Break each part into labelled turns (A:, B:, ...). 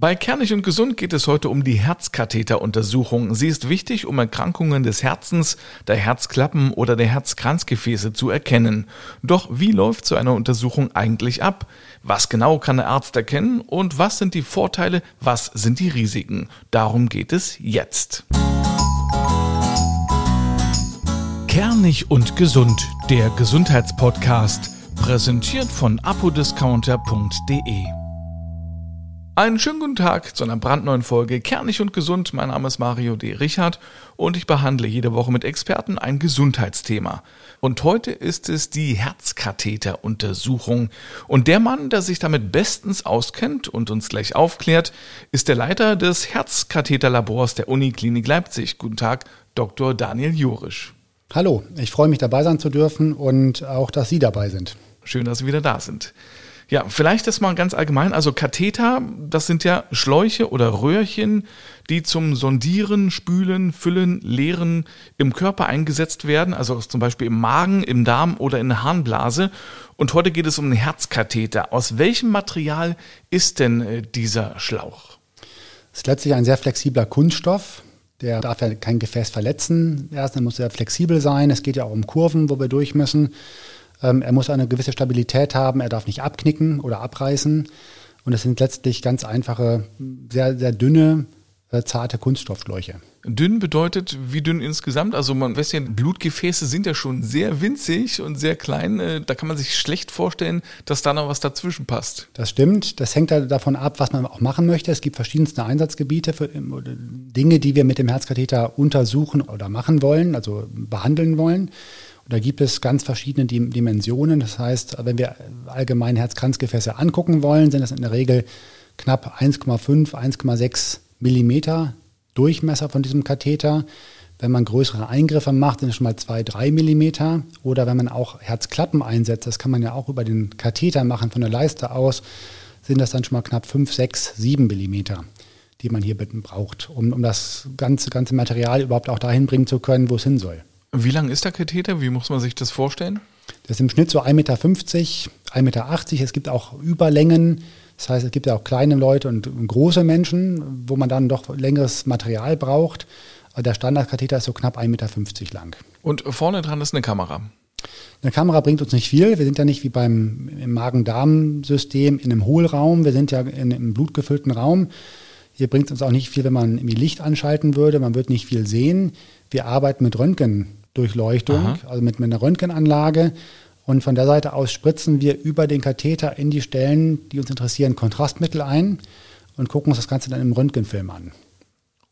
A: Bei Kernig und Gesund geht es heute um die Herzkatheteruntersuchung. Sie ist wichtig, um Erkrankungen des Herzens, der Herzklappen oder der Herzkranzgefäße zu erkennen. Doch wie läuft so eine Untersuchung eigentlich ab? Was genau kann der Arzt erkennen und was sind die Vorteile, was sind die Risiken? Darum geht es jetzt. Kernig und Gesund, der Gesundheitspodcast, präsentiert von apodiscounter.de. Einen schönen guten Tag zu einer brandneuen Folge Kernig und Gesund. Mein Name ist Mario D. Richard und ich behandle jede Woche mit Experten ein Gesundheitsthema. Und heute ist es die Herzkatheteruntersuchung. Und der Mann, der sich damit bestens auskennt und uns gleich aufklärt, ist der Leiter des Herzkatheterlabors der Uniklinik Leipzig. Guten Tag, Dr. Daniel Jurisch.
B: Hallo, ich freue mich dabei sein zu dürfen und auch, dass Sie dabei sind.
A: Schön, dass Sie wieder da sind. Ja, vielleicht das mal ganz allgemein. Also Katheter, das sind ja Schläuche oder Röhrchen, die zum Sondieren, Spülen, Füllen, Leeren im Körper eingesetzt werden. Also zum Beispiel im Magen, im Darm oder in der Harnblase. Und heute geht es um den Herzkatheter. Aus welchem Material ist denn äh, dieser Schlauch?
B: Es ist letztlich ein sehr flexibler Kunststoff. Der darf ja kein Gefäß verletzen. Erstens muss er flexibel sein. Es geht ja auch um Kurven, wo wir durch müssen. Ähm, er muss eine gewisse Stabilität haben, er darf nicht abknicken oder abreißen. Und es sind letztlich ganz einfache, sehr, sehr dünne, äh, zarte Kunststoffschläuche.
A: Dünn bedeutet wie dünn insgesamt? Also man weiß ja, Blutgefäße sind ja schon sehr winzig und sehr klein. Äh, da kann man sich schlecht vorstellen, dass da noch was dazwischen passt.
B: Das stimmt. Das hängt davon ab, was man auch machen möchte. Es gibt verschiedenste Einsatzgebiete für Dinge, die wir mit dem Herzkatheter untersuchen oder machen wollen, also behandeln wollen. Da gibt es ganz verschiedene Dimensionen. Das heißt, wenn wir allgemein Herzkranzgefäße angucken wollen, sind das in der Regel knapp 1,5, 1,6 Millimeter Durchmesser von diesem Katheter. Wenn man größere Eingriffe macht, sind es schon mal 2, 3 Millimeter. Oder wenn man auch Herzklappen einsetzt, das kann man ja auch über den Katheter machen von der Leiste aus, sind das dann schon mal knapp 5, 6, 7 Millimeter, die man hier braucht, um, um das ganze, ganze Material überhaupt auch dahin bringen zu können, wo es hin soll.
A: Wie lang ist der Katheter? Wie muss man sich das vorstellen?
B: Das ist im Schnitt so 1,50 Meter, 1,80 Meter. Es gibt auch Überlängen. Das heißt, es gibt ja auch kleine Leute und große Menschen, wo man dann doch längeres Material braucht. Der Standardkatheter ist so knapp 1,50 Meter lang.
A: Und vorne dran ist eine Kamera.
B: Eine Kamera bringt uns nicht viel. Wir sind ja nicht wie beim Magen-Darm-System in einem Hohlraum. Wir sind ja in einem blutgefüllten Raum. Hier bringt es uns auch nicht viel, wenn man Licht anschalten würde. Man wird nicht viel sehen. Wir arbeiten mit Röntgen Durchleuchtung, Aha. also mit, mit einer Röntgenanlage. Und von der Seite aus spritzen wir über den Katheter in die Stellen, die uns interessieren, Kontrastmittel ein und gucken uns das Ganze dann im Röntgenfilm an.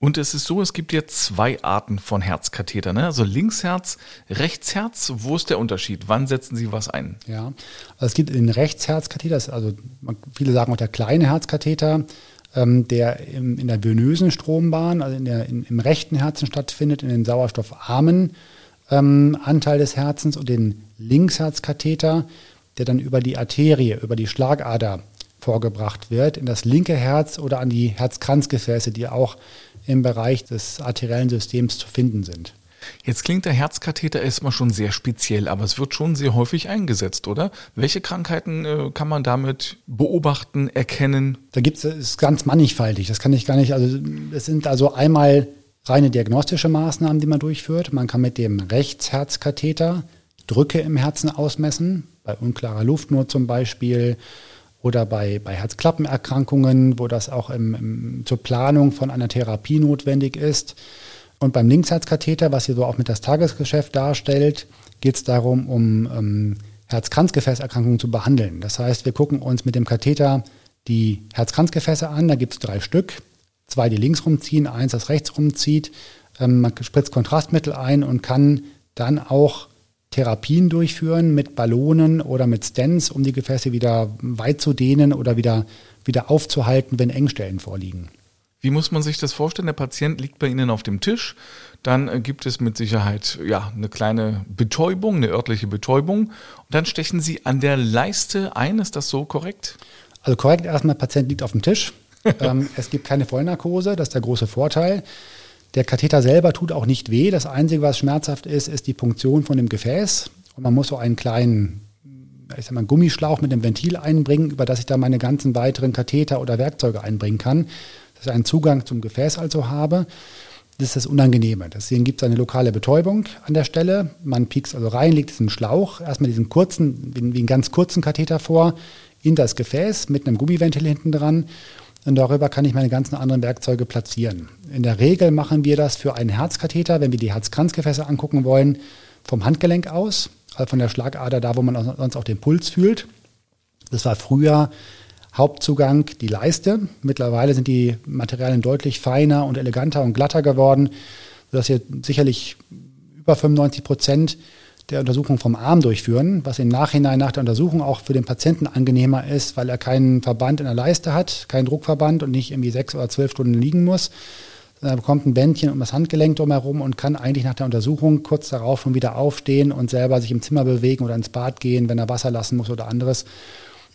A: Und es ist so, es gibt ja zwei Arten von Herzkatheter, ne? Also Linksherz, Rechtsherz. Wo ist der Unterschied? Wann setzen Sie was ein?
B: Ja, also es gibt den Rechtsherzkatheter, also viele sagen auch der kleine Herzkatheter, ähm, der im, in der venösen Strombahn, also in der, in, im rechten Herzen stattfindet, in den sauerstoffarmen ähm, Anteil des Herzens und den Linksherzkatheter, der dann über die Arterie, über die Schlagader vorgebracht wird, in das linke Herz oder an die Herzkranzgefäße, die auch im Bereich des arteriellen Systems zu finden sind.
A: Jetzt klingt der Herzkatheter erstmal schon sehr speziell, aber es wird schon sehr häufig eingesetzt, oder? Welche Krankheiten äh, kann man damit beobachten, erkennen?
B: Da gibt es ganz mannigfaltig. Das kann ich gar nicht. Also es sind also einmal reine diagnostische Maßnahmen, die man durchführt. Man kann mit dem Rechtsherzkatheter Drücke im Herzen ausmessen, bei unklarer Luftnot zum Beispiel oder bei, bei Herzklappenerkrankungen, wo das auch im, im, zur Planung von einer Therapie notwendig ist. Und beim Linksherzkatheter, was hier so auch mit das Tagesgeschäft darstellt, geht es darum, um ähm, Herzkranzgefäßerkrankungen zu behandeln. Das heißt, wir gucken uns mit dem Katheter die Herzkranzgefäße an. Da gibt es drei Stück zwei, die links rumziehen, eins, das rechts rumzieht. Ähm, man spritzt Kontrastmittel ein und kann dann auch Therapien durchführen mit Ballonen oder mit Stents, um die Gefäße wieder weit zu dehnen oder wieder, wieder aufzuhalten, wenn Engstellen vorliegen.
A: Wie muss man sich das vorstellen? Der Patient liegt bei Ihnen auf dem Tisch. Dann äh, gibt es mit Sicherheit ja, eine kleine Betäubung, eine örtliche Betäubung. Und dann stechen Sie an der Leiste ein. Ist das so korrekt?
B: Also korrekt erstmal, der Patient liegt auf dem Tisch ähm, es gibt keine Vollnarkose, das ist der große Vorteil. Der Katheter selber tut auch nicht weh. Das Einzige, was schmerzhaft ist, ist die Punktion von dem Gefäß. Und man muss so einen kleinen ich sag mal, Gummischlauch mit einem Ventil einbringen, über das ich dann meine ganzen weiteren Katheter oder Werkzeuge einbringen kann, dass ich einen Zugang zum Gefäß also habe. Das ist das Unangenehme. Deswegen gibt es eine lokale Betäubung an der Stelle. Man piekst also rein, legt diesen Schlauch, erstmal diesen kurzen, wie einen ganz kurzen Katheter vor, in das Gefäß mit einem Gummiventil hinten dran. Und darüber kann ich meine ganzen anderen Werkzeuge platzieren. In der Regel machen wir das für einen Herzkatheter, wenn wir die Herzkranzgefäße angucken wollen, vom Handgelenk aus, also von der Schlagader, da wo man sonst auch den Puls fühlt. Das war früher Hauptzugang die Leiste. Mittlerweile sind die Materialien deutlich feiner und eleganter und glatter geworden, sodass wir sicherlich über 95 Prozent der Untersuchung vom Arm durchführen, was im Nachhinein nach der Untersuchung auch für den Patienten angenehmer ist, weil er keinen Verband in der Leiste hat, keinen Druckverband und nicht irgendwie sechs oder zwölf Stunden liegen muss. Er bekommt ein Bändchen um das Handgelenk drumherum und kann eigentlich nach der Untersuchung kurz darauf schon wieder aufstehen und selber sich im Zimmer bewegen oder ins Bad gehen, wenn er Wasser lassen muss oder anderes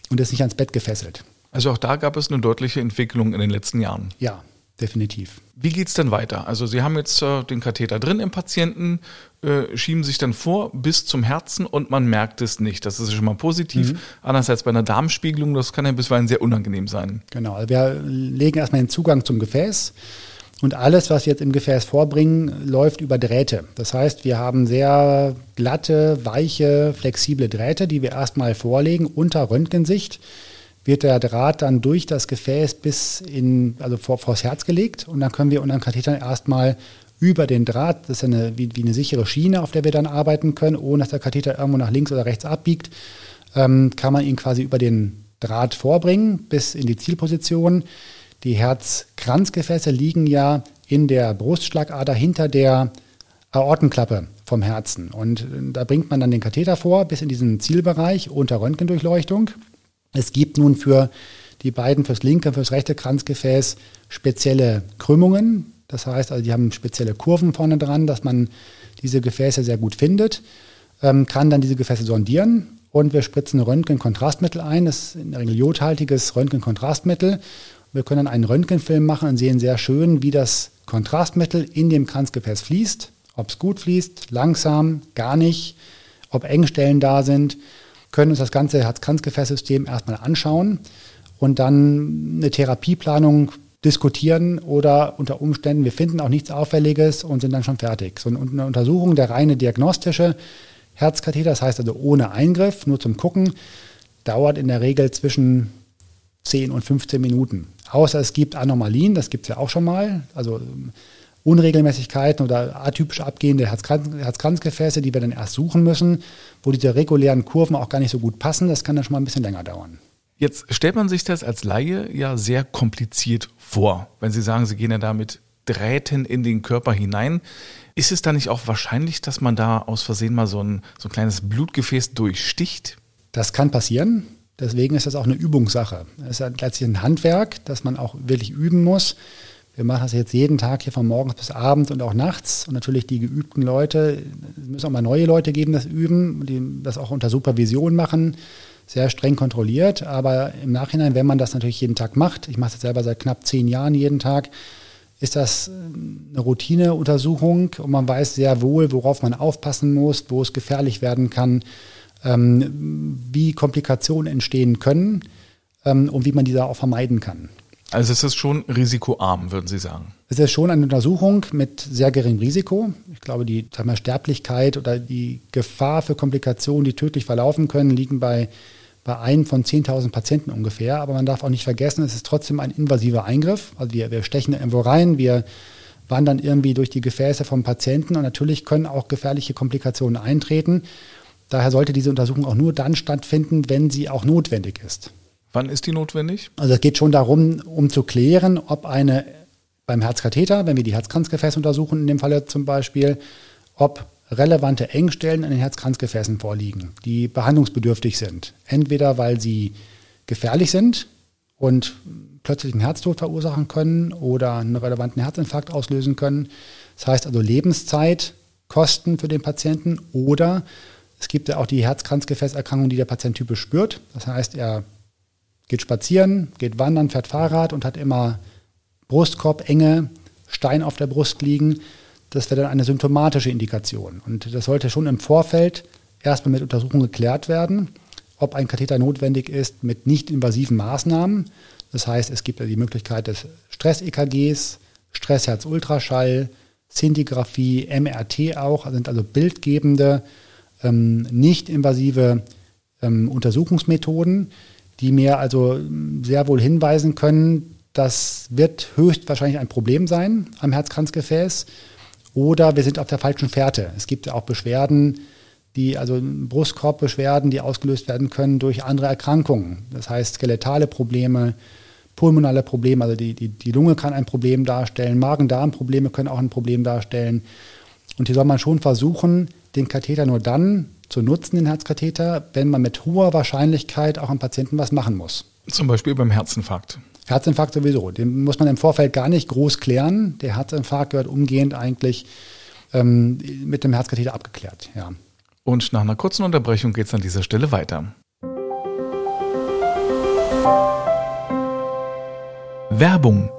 B: und ist nicht ans Bett gefesselt.
A: Also auch da gab es eine deutliche Entwicklung in den letzten Jahren.
B: Ja, definitiv.
A: Wie geht es denn weiter? Also Sie haben jetzt äh, den Katheter drin im Patienten, äh, schieben sich dann vor bis zum Herzen und man merkt es nicht. Das ist schon mal positiv. Mhm. Andererseits bei einer Darmspiegelung, das kann ja bisweilen sehr unangenehm sein.
B: Genau, also wir legen erstmal den Zugang zum Gefäß. Und alles, was wir jetzt im Gefäß vorbringen, läuft über Drähte. Das heißt, wir haben sehr glatte, weiche, flexible Drähte, die wir erstmal vorlegen unter Röntgensicht wird der Draht dann durch das Gefäß bis in, also vor, vors Herz gelegt und dann können wir unseren Katheter erstmal über den Draht, das ist eine, wie, wie, eine sichere Schiene, auf der wir dann arbeiten können, ohne dass der Katheter irgendwo nach links oder rechts abbiegt, ähm, kann man ihn quasi über den Draht vorbringen bis in die Zielposition. Die Herzkranzgefäße liegen ja in der Brustschlagader hinter der Aortenklappe vom Herzen. Und da bringt man dann den Katheter vor bis in diesen Zielbereich unter Röntgendurchleuchtung. Es gibt nun für die beiden, fürs linke und fürs rechte Kranzgefäß spezielle Krümmungen. Das heißt, also die haben spezielle Kurven vorne dran, dass man diese Gefäße sehr gut findet, ähm, kann dann diese Gefäße sondieren und wir spritzen Röntgenkontrastmittel ein. Das ist in der Regel jodhaltiges Röntgenkontrastmittel. Wir können dann einen Röntgenfilm machen und sehen sehr schön, wie das Kontrastmittel in dem Kranzgefäß fließt, ob es gut fließt, langsam, gar nicht, ob Engstellen da sind können uns das ganze Herz-Kranzgefäßsystem erstmal anschauen und dann eine Therapieplanung diskutieren oder unter Umständen, wir finden auch nichts Auffälliges und sind dann schon fertig. So eine Untersuchung, der reine diagnostische Herzkatheter, das heißt also ohne Eingriff, nur zum Gucken, dauert in der Regel zwischen 10 und 15 Minuten. Außer es gibt Anomalien, das gibt es ja auch schon mal. Also Unregelmäßigkeiten oder atypisch abgehende Herzkranzgefäße, die wir dann erst suchen müssen, wo diese regulären Kurven auch gar nicht so gut passen. Das kann dann schon mal ein bisschen länger dauern.
A: Jetzt stellt man sich das als Laie ja sehr kompliziert vor, wenn Sie sagen, Sie gehen ja da mit Drähten in den Körper hinein. Ist es da nicht auch wahrscheinlich, dass man da aus Versehen mal so ein, so ein kleines Blutgefäß durchsticht?
B: Das kann passieren. Deswegen ist das auch eine Übungssache. Es ist letztlich ein Handwerk, das man auch wirklich üben muss. Wir machen das jetzt jeden Tag hier von morgens bis abends und auch nachts. Und natürlich die geübten Leute, es müssen auch mal neue Leute geben, das üben, die das auch unter Supervision machen, sehr streng kontrolliert. Aber im Nachhinein, wenn man das natürlich jeden Tag macht, ich mache das selber seit knapp zehn Jahren jeden Tag, ist das eine Routineuntersuchung und man weiß sehr wohl, worauf man aufpassen muss, wo es gefährlich werden kann, ähm, wie Komplikationen entstehen können ähm, und wie man diese auch vermeiden kann.
A: Also es ist schon risikoarm, würden Sie sagen?
B: Es ist schon eine Untersuchung mit sehr geringem Risiko. Ich glaube, die sagen wir, Sterblichkeit oder die Gefahr für Komplikationen, die tödlich verlaufen können, liegen bei, bei einem von 10.000 Patienten ungefähr. Aber man darf auch nicht vergessen, es ist trotzdem ein invasiver Eingriff. Also wir, wir stechen irgendwo rein, wir wandern irgendwie durch die Gefäße vom Patienten und natürlich können auch gefährliche Komplikationen eintreten. Daher sollte diese Untersuchung auch nur dann stattfinden, wenn sie auch notwendig ist.
A: Wann ist die notwendig?
B: Also es geht schon darum, um zu klären, ob eine beim Herzkatheter, wenn wir die Herzkranzgefäße untersuchen, in dem Falle zum Beispiel, ob relevante Engstellen an den Herzkranzgefäßen vorliegen, die behandlungsbedürftig sind. Entweder weil sie gefährlich sind und plötzlichen Herztod verursachen können oder einen relevanten Herzinfarkt auslösen können. Das heißt also Lebenszeit, Kosten für den Patienten oder es gibt ja auch die Herzkranzgefäßerkrankung, die der Patient typisch spürt. Das heißt, er geht spazieren, geht wandern, fährt Fahrrad und hat immer Brustkorb, enge Stein auf der Brust liegen. Das wäre dann eine symptomatische Indikation. Und das sollte schon im Vorfeld erstmal mit Untersuchungen geklärt werden, ob ein Katheter notwendig ist mit nicht invasiven Maßnahmen. Das heißt, es gibt ja die Möglichkeit des Stress-EKGs, Stressherz-Ultraschall, Szintigraphie, MRT auch, sind also bildgebende, ähm, nicht invasive ähm, Untersuchungsmethoden, die mir also sehr wohl hinweisen können, das wird höchstwahrscheinlich ein Problem sein am Herzkranzgefäß oder wir sind auf der falschen Fährte. Es gibt auch Beschwerden, die, also Brustkorbbeschwerden, die ausgelöst werden können durch andere Erkrankungen. Das heißt, skeletale Probleme, pulmonale Probleme, also die, die, die Lunge kann ein Problem darstellen, Magen-Darm-Probleme können auch ein Problem darstellen. Und hier soll man schon versuchen, den Katheter nur dann zu nutzen, den Herzkatheter, wenn man mit hoher Wahrscheinlichkeit auch am Patienten was machen muss.
A: Zum Beispiel beim Herzinfarkt.
B: Herzinfarkt sowieso. Den muss man im Vorfeld gar nicht groß klären. Der Herzinfarkt gehört umgehend eigentlich ähm, mit dem Herzkatheter abgeklärt. Ja.
A: Und nach einer kurzen Unterbrechung geht es an dieser Stelle weiter. Werbung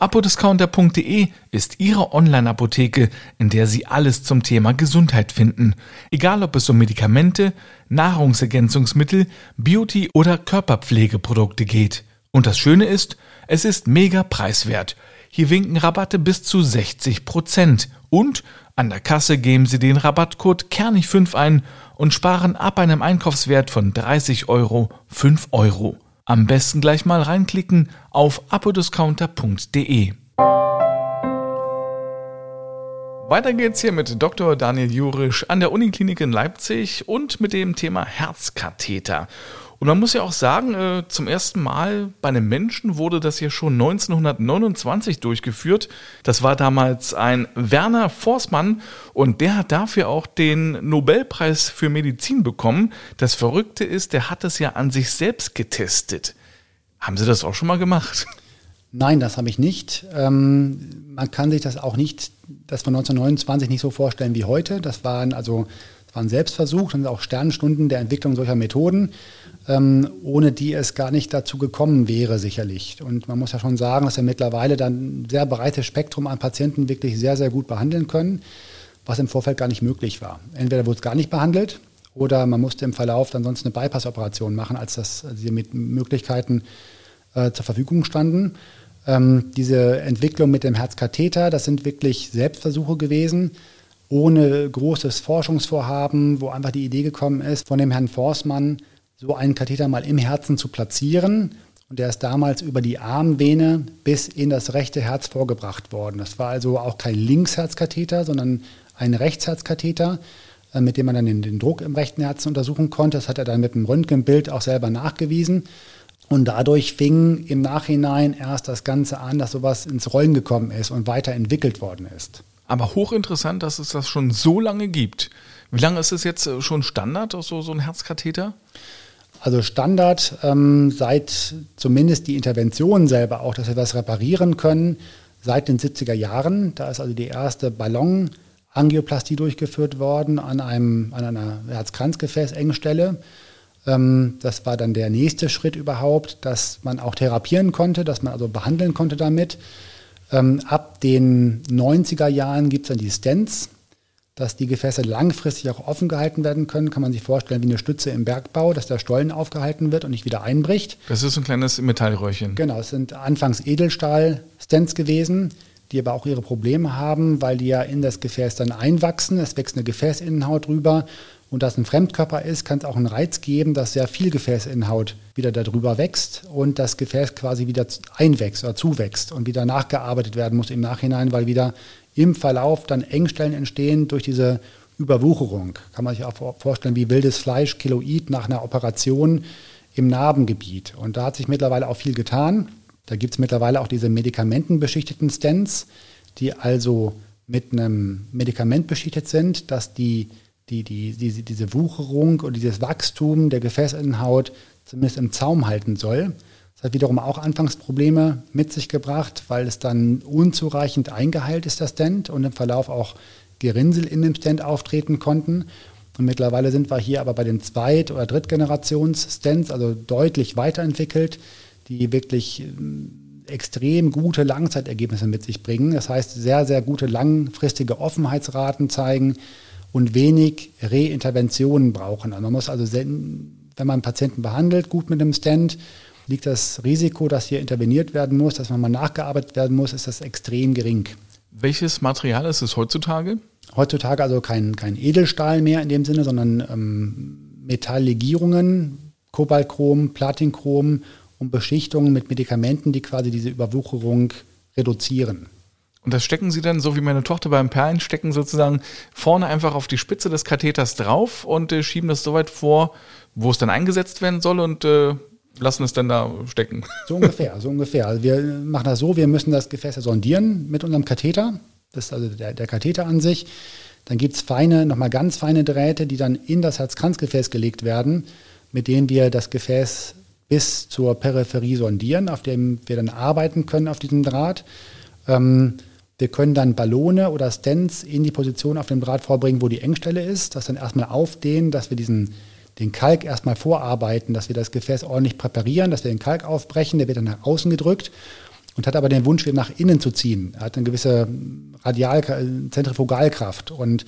A: Apodiscounter.de ist Ihre Online-Apotheke, in der Sie alles zum Thema Gesundheit finden. Egal ob es um Medikamente, Nahrungsergänzungsmittel, Beauty oder Körperpflegeprodukte geht. Und das Schöne ist, es ist mega preiswert. Hier winken Rabatte bis zu 60 Prozent. Und an der Kasse geben Sie den Rabattcode Kernig5 ein und sparen ab einem Einkaufswert von 30 Euro 5 Euro. Am besten gleich mal reinklicken auf apodiscounter.de. Weiter geht's hier mit Dr. Daniel Jurisch an der Uniklinik in Leipzig und mit dem Thema Herzkatheter. Und man muss ja auch sagen, äh, zum ersten Mal bei einem Menschen wurde das ja schon 1929 durchgeführt. Das war damals ein Werner Forstmann und der hat dafür auch den Nobelpreis für Medizin bekommen. Das Verrückte ist, der hat es ja an sich selbst getestet. Haben Sie das auch schon mal gemacht?
B: Nein, das habe ich nicht. Ähm, man kann sich das auch nicht, das von 1929 nicht so vorstellen wie heute. Das waren also das war ein Selbstversuch und auch Sternstunden der Entwicklung solcher Methoden ähm, ohne die es gar nicht dazu gekommen wäre, sicherlich. Und man muss ja schon sagen, dass wir mittlerweile dann ein sehr breites Spektrum an Patienten wirklich sehr, sehr gut behandeln können, was im Vorfeld gar nicht möglich war. Entweder wurde es gar nicht behandelt oder man musste im Verlauf dann sonst eine Bypass-Operation machen, als das also die Möglichkeiten äh, zur Verfügung standen. Ähm, diese Entwicklung mit dem Herzkatheter, das sind wirklich Selbstversuche gewesen, ohne großes Forschungsvorhaben, wo einfach die Idee gekommen ist von dem Herrn Forstmann, so einen Katheter mal im Herzen zu platzieren. Und der ist damals über die Armvene bis in das rechte Herz vorgebracht worden. Das war also auch kein Linksherzkatheter, sondern ein Rechtsherzkatheter, äh, mit dem man dann den, Druck im rechten Herzen untersuchen konnte. Das hat er dann mit dem Röntgenbild auch selber nachgewiesen. Und dadurch fing im Nachhinein erst das Ganze an, dass sowas ins Rollen gekommen ist und weiterentwickelt worden ist.
A: Aber hochinteressant, dass es das schon so lange gibt. Wie lange ist es jetzt äh, schon Standard, so, so ein Herzkatheter?
B: Also Standard ähm, seit zumindest die Intervention selber auch, dass wir das reparieren können, seit den 70er Jahren. Da ist also die erste Ballonangioplastie durchgeführt worden an, einem, an einer Herzkranzgefäßengstelle. Ähm, das war dann der nächste Schritt überhaupt, dass man auch therapieren konnte, dass man also behandeln konnte damit. Ähm, ab den 90er Jahren gibt es dann die Stents dass die Gefäße langfristig auch offen gehalten werden können, kann man sich vorstellen wie eine Stütze im Bergbau, dass der Stollen aufgehalten wird und nicht wieder einbricht.
A: Das ist ein kleines Metallröhrchen.
B: Genau, es sind anfangs Edelstahl-Stents gewesen, die aber auch ihre Probleme haben, weil die ja in das Gefäß dann einwachsen. Es wächst eine Gefäßinnenhaut drüber und da es ein Fremdkörper ist, kann es auch einen Reiz geben, dass sehr viel Gefäßinnenhaut wieder darüber wächst und das Gefäß quasi wieder einwächst oder zuwächst und wieder nachgearbeitet werden muss im Nachhinein, weil wieder im Verlauf dann Engstellen entstehen durch diese Überwucherung. Kann man sich auch vorstellen, wie wildes Fleisch, Kiloid nach einer Operation im Narbengebiet. Und da hat sich mittlerweile auch viel getan. Da gibt es mittlerweile auch diese medikamentenbeschichteten Stents, die also mit einem Medikament beschichtet sind, dass die, die, die, die, diese Wucherung und dieses Wachstum der Gefäßinnenhaut zumindest im Zaum halten soll. Das hat wiederum auch Anfangsprobleme mit sich gebracht, weil es dann unzureichend eingeheilt ist, das Stent, und im Verlauf auch Gerinnsel in dem Stent auftreten konnten. Und mittlerweile sind wir hier aber bei den Zweit- oder Drittgenerations-Stents, also deutlich weiterentwickelt, die wirklich ähm, extrem gute Langzeitergebnisse mit sich bringen. Das heißt, sehr, sehr gute langfristige Offenheitsraten zeigen und wenig Reinterventionen brauchen. Also man muss also wenn man Patienten behandelt, gut mit einem Stent, liegt das Risiko, dass hier interveniert werden muss, dass man mal nachgearbeitet werden muss, ist das extrem gering.
A: Welches Material ist es heutzutage?
B: Heutzutage also kein, kein Edelstahl mehr in dem Sinne, sondern ähm, Metalllegierungen, Kobaltchrom, Platinchrom und Beschichtungen mit Medikamenten, die quasi diese Überwucherung reduzieren.
A: Und das stecken Sie dann, so wie meine Tochter beim Perlen, stecken sozusagen vorne einfach auf die Spitze des Katheters drauf und äh, schieben das so weit vor, wo es dann eingesetzt werden soll und äh, lassen es dann da stecken.
B: So ungefähr, so ungefähr. Also wir machen das so, wir müssen das Gefäß sondieren mit unserem Katheter. Das ist also der, der Katheter an sich. Dann gibt es feine, nochmal ganz feine Drähte, die dann in das Herzkranzgefäß gelegt werden, mit denen wir das Gefäß bis zur Peripherie sondieren, auf dem wir dann arbeiten können auf diesem Draht. Ähm, wir können dann Ballone oder Stents in die Position auf dem Draht vorbringen, wo die Engstelle ist, das dann erstmal aufdehnen, dass wir diesen, den Kalk erstmal vorarbeiten, dass wir das Gefäß ordentlich präparieren, dass wir den Kalk aufbrechen, der wird dann nach außen gedrückt und hat aber den Wunsch, wieder nach innen zu ziehen. Er hat eine gewisse Radial Zentrifugalkraft und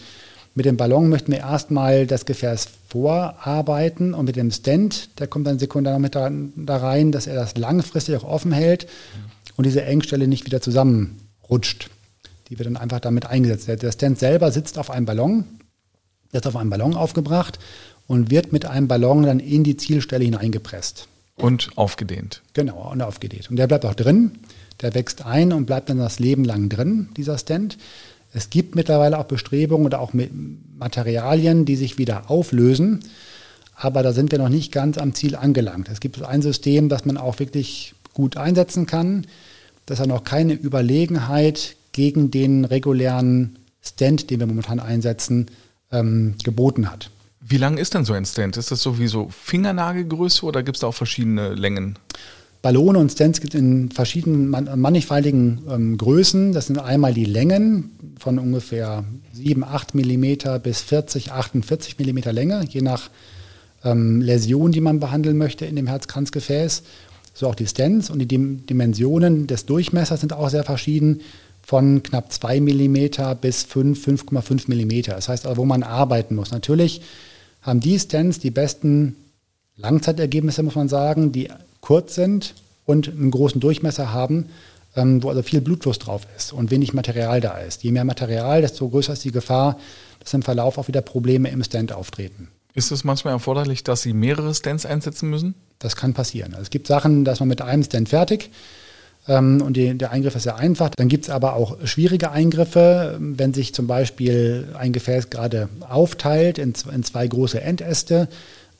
B: mit dem Ballon möchten wir erstmal das Gefäß vorarbeiten und mit dem Stent, der kommt dann sekundär noch mit da, rein, dass er das langfristig auch offen hält und diese Engstelle nicht wieder zusammenrutscht. Die wird dann einfach damit eingesetzt. Der Stent selber sitzt auf einem Ballon, der ist auf einem Ballon aufgebracht und wird mit einem Ballon dann in die Zielstelle hineingepresst.
A: Und aufgedehnt.
B: Genau, und aufgedehnt. Und der bleibt auch drin, der wächst ein und bleibt dann das Leben lang drin, dieser Stent. Es gibt mittlerweile auch Bestrebungen oder auch Materialien, die sich wieder auflösen, aber da sind wir noch nicht ganz am Ziel angelangt. Es gibt ein System, das man auch wirklich gut einsetzen kann, das hat noch keine Überlegenheit gegen den regulären Stand, den wir momentan einsetzen, ähm, geboten hat.
A: Wie lang ist denn so ein Stand? Ist das so wie so Fingernagelgröße oder gibt es da auch verschiedene Längen?
B: Ballone und Stents gibt es in verschiedenen mannigfaltigen ähm, Größen. Das sind einmal die Längen von ungefähr 7, 8 Millimeter bis 40, 48 Millimeter Länge, je nach ähm, Läsion, die man behandeln möchte in dem Herzkranzgefäß. So auch die Stents und die Dimensionen des Durchmessers sind auch sehr verschieden, von knapp 2 Millimeter bis 5, 5,5 Millimeter. Das heißt wo man arbeiten muss. Natürlich haben die Stents die besten Langzeitergebnisse, muss man sagen, die kurz sind und einen großen Durchmesser haben, ähm, wo also viel Blutfluss drauf ist und wenig Material da ist. Je mehr Material, desto größer ist die Gefahr, dass im Verlauf auch wieder Probleme im Stand auftreten.
A: Ist es manchmal erforderlich, dass Sie mehrere Stands einsetzen müssen?
B: Das kann passieren. Also es gibt Sachen, dass man mit einem Stand fertig ähm, und die, der Eingriff ist sehr einfach. Dann gibt es aber auch schwierige Eingriffe, wenn sich zum Beispiel ein Gefäß gerade aufteilt in, in zwei große Endäste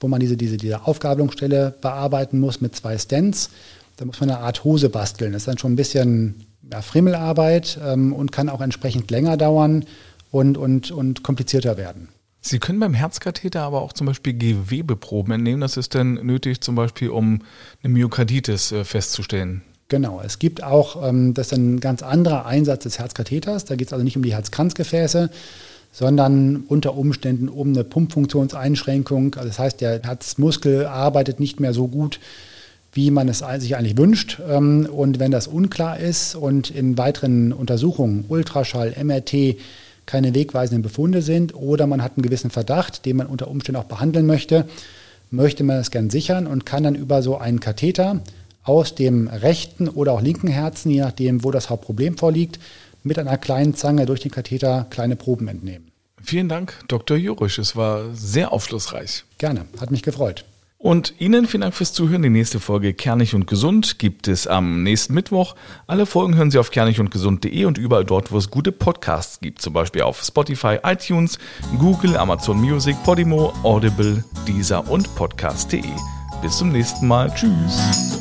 B: wo man diese, diese, diese Aufgabelungsstelle bearbeiten muss mit zwei Stents. Da muss man eine Art Hose basteln. Das ist dann schon ein bisschen ja, Frimmelarbeit ähm, und kann auch entsprechend länger dauern und, und, und komplizierter werden.
A: Sie können beim Herzkatheter aber auch zum Beispiel Gewebeproben entnehmen. Das ist dann nötig, zum Beispiel, um eine Myokarditis äh, festzustellen.
B: Genau, es gibt auch, ähm, das ist ein ganz anderer Einsatz des Herzkatheters. Da geht es also nicht um die Herzkranzgefäße, sondern unter Umständen um eine Pumpfunktionseinschränkung. Also das heißt, der Herzmuskel arbeitet nicht mehr so gut, wie man es sich eigentlich wünscht. Ähm, und wenn das unklar ist und in weiteren Untersuchungen, Ultraschall, MRT, keine wegweisenden Befunde sind oder man hat einen gewissen Verdacht, den man unter Umständen auch behandeln möchte, möchte man das gern sichern und kann dann über so einen Katheter aus dem rechten oder auch linken Herzen, je nachdem, wo das Hauptproblem vorliegt, mit einer kleinen Zange durch den Katheter kleine Proben entnehmen.
A: Vielen Dank, Dr. Jurisch. Es war sehr aufschlussreich.
B: Gerne, hat mich gefreut.
A: Und Ihnen vielen Dank fürs Zuhören. Die nächste Folge Kernig und Gesund gibt es am nächsten Mittwoch. Alle Folgen hören Sie auf kernigundgesund.de und überall dort, wo es gute Podcasts gibt. Zum Beispiel auf Spotify, iTunes, Google, Amazon Music, Podimo, Audible, Deezer und Podcast.de. Bis zum nächsten Mal. Tschüss.